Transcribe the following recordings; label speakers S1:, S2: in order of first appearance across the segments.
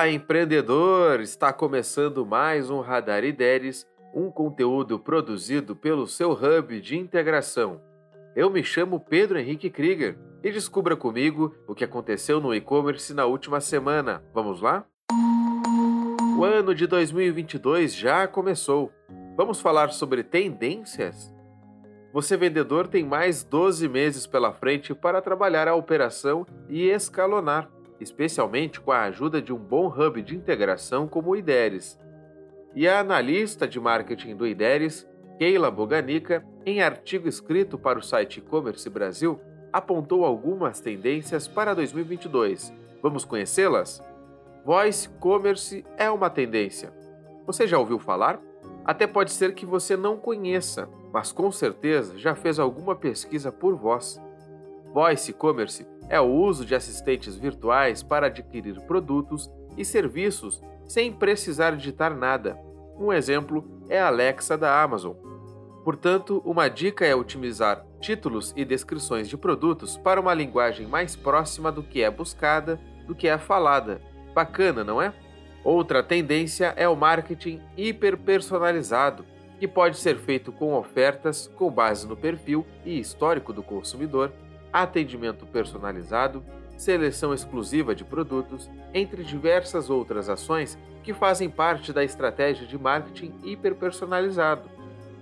S1: Olá, empreendedor! Está começando mais um Radar Ideias, um conteúdo produzido pelo seu hub de integração. Eu me chamo Pedro Henrique Krieger e descubra comigo o que aconteceu no e-commerce na última semana. Vamos lá? O ano de 2022 já começou. Vamos falar sobre tendências? Você, vendedor, tem mais 12 meses pela frente para trabalhar a operação e escalonar especialmente com a ajuda de um bom hub de integração como o IDERES. E a analista de marketing do IDERES, Keila Boganica, em artigo escrito para o site E-Commerce Brasil, apontou algumas tendências para 2022. Vamos conhecê-las? Voice Commerce é uma tendência. Você já ouviu falar? Até pode ser que você não conheça, mas com certeza já fez alguma pesquisa por voz. Voice Commerce é o uso de assistentes virtuais para adquirir produtos e serviços sem precisar digitar nada. Um exemplo é a Alexa da Amazon. Portanto, uma dica é otimizar títulos e descrições de produtos para uma linguagem mais próxima do que é buscada do que é falada. Bacana, não é? Outra tendência é o marketing hiperpersonalizado, que pode ser feito com ofertas com base no perfil e histórico do consumidor atendimento personalizado, seleção exclusiva de produtos, entre diversas outras ações que fazem parte da estratégia de marketing hiperpersonalizado.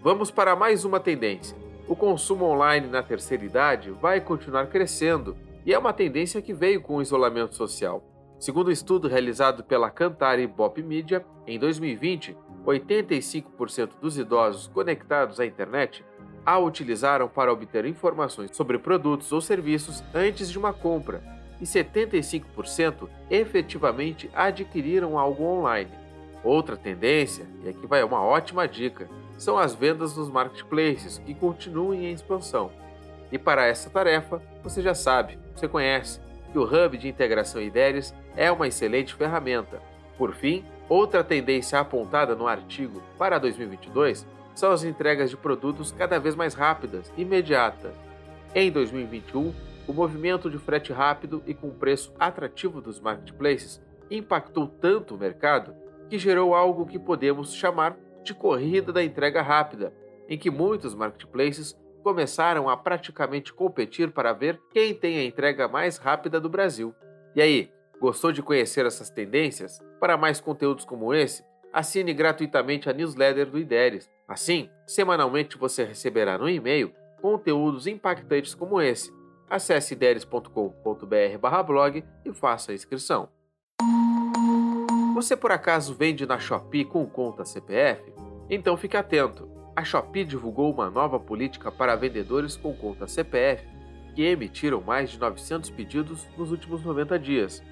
S1: Vamos para mais uma tendência. O consumo online na terceira idade vai continuar crescendo e é uma tendência que veio com o isolamento social. Segundo um estudo realizado pela Cantar e Bop Media, em 2020, 85% dos idosos conectados à internet a utilizaram para obter informações sobre produtos ou serviços antes de uma compra, e 75% efetivamente adquiriram algo online. Outra tendência, e aqui vai uma ótima dica, são as vendas nos marketplaces, que continuam em expansão. E para essa tarefa, você já sabe, você conhece, que o Hub de Integração Ideias é uma excelente ferramenta. Por fim, outra tendência apontada no artigo para 2022 são as entregas de produtos cada vez mais rápidas e imediatas. Em 2021, o movimento de frete rápido e com preço atrativo dos marketplaces impactou tanto o mercado que gerou algo que podemos chamar de corrida da entrega rápida, em que muitos marketplaces começaram a praticamente competir para ver quem tem a entrega mais rápida do Brasil. E aí, gostou de conhecer essas tendências? Para mais conteúdos como esse, assine gratuitamente a newsletter do IDERES. Assim, semanalmente você receberá no e-mail conteúdos impactantes como esse. Acesse ideres.com.br/blog e faça a inscrição. Você por acaso vende na Shopee com conta CPF? Então fique atento. A Shopee divulgou uma nova política para vendedores com conta CPF que emitiram mais de 900 pedidos nos últimos 90 dias.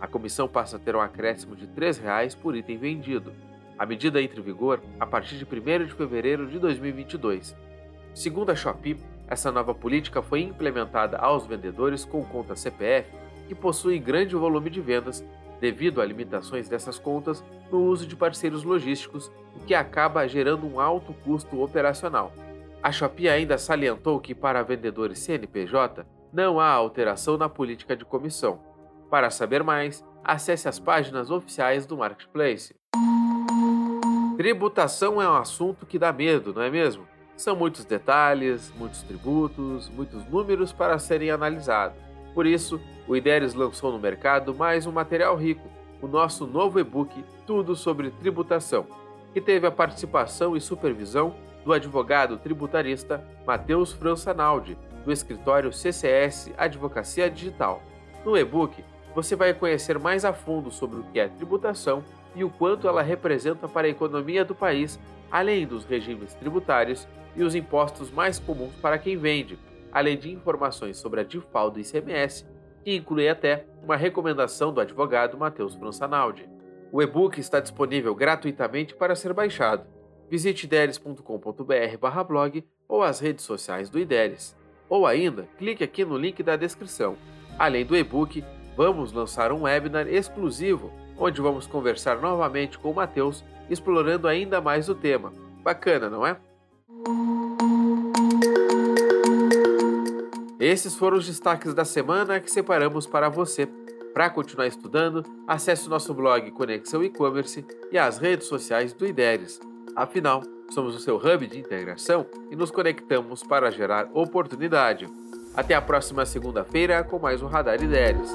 S1: A comissão passa a ter um acréscimo de R$ 3,00 por item vendido. A medida entra em vigor a partir de 1 de fevereiro de 2022. Segundo a Shopee, essa nova política foi implementada aos vendedores com conta CPF que possuem grande volume de vendas devido a limitações dessas contas no uso de parceiros logísticos, o que acaba gerando um alto custo operacional. A Shopee ainda salientou que para vendedores CNPJ não há alteração na política de comissão. Para saber mais, acesse as páginas oficiais do Marketplace. Tributação é um assunto que dá medo, não é mesmo? São muitos detalhes, muitos tributos, muitos números para serem analisados. Por isso, o IDERES lançou no mercado mais um material rico, o nosso novo e-book Tudo sobre Tributação, que teve a participação e supervisão do advogado tributarista Matheus França Naldi, do escritório CCS Advocacia Digital. No e-book, você vai conhecer mais a fundo sobre o que é tributação e o quanto ela representa para a economia do país, além dos regimes tributários e os impostos mais comuns para quem vende, além de informações sobre a DIFAL do ICMS, que inclui até uma recomendação do advogado Matheus Françanaldi. O e-book está disponível gratuitamente para ser baixado. Visite ideres.com.br/blog ou as redes sociais do Ideres. Ou ainda, clique aqui no link da descrição. Além do e-book, vamos lançar um webinar exclusivo onde vamos conversar novamente com o Matheus, explorando ainda mais o tema. Bacana, não é? Esses foram os destaques da semana que separamos para você. Para continuar estudando, acesse o nosso blog Conexão E-Commerce e as redes sociais do IDERES. Afinal, somos o seu hub de integração e nos conectamos para gerar oportunidade. Até a próxima segunda-feira com mais um Radar IDERES.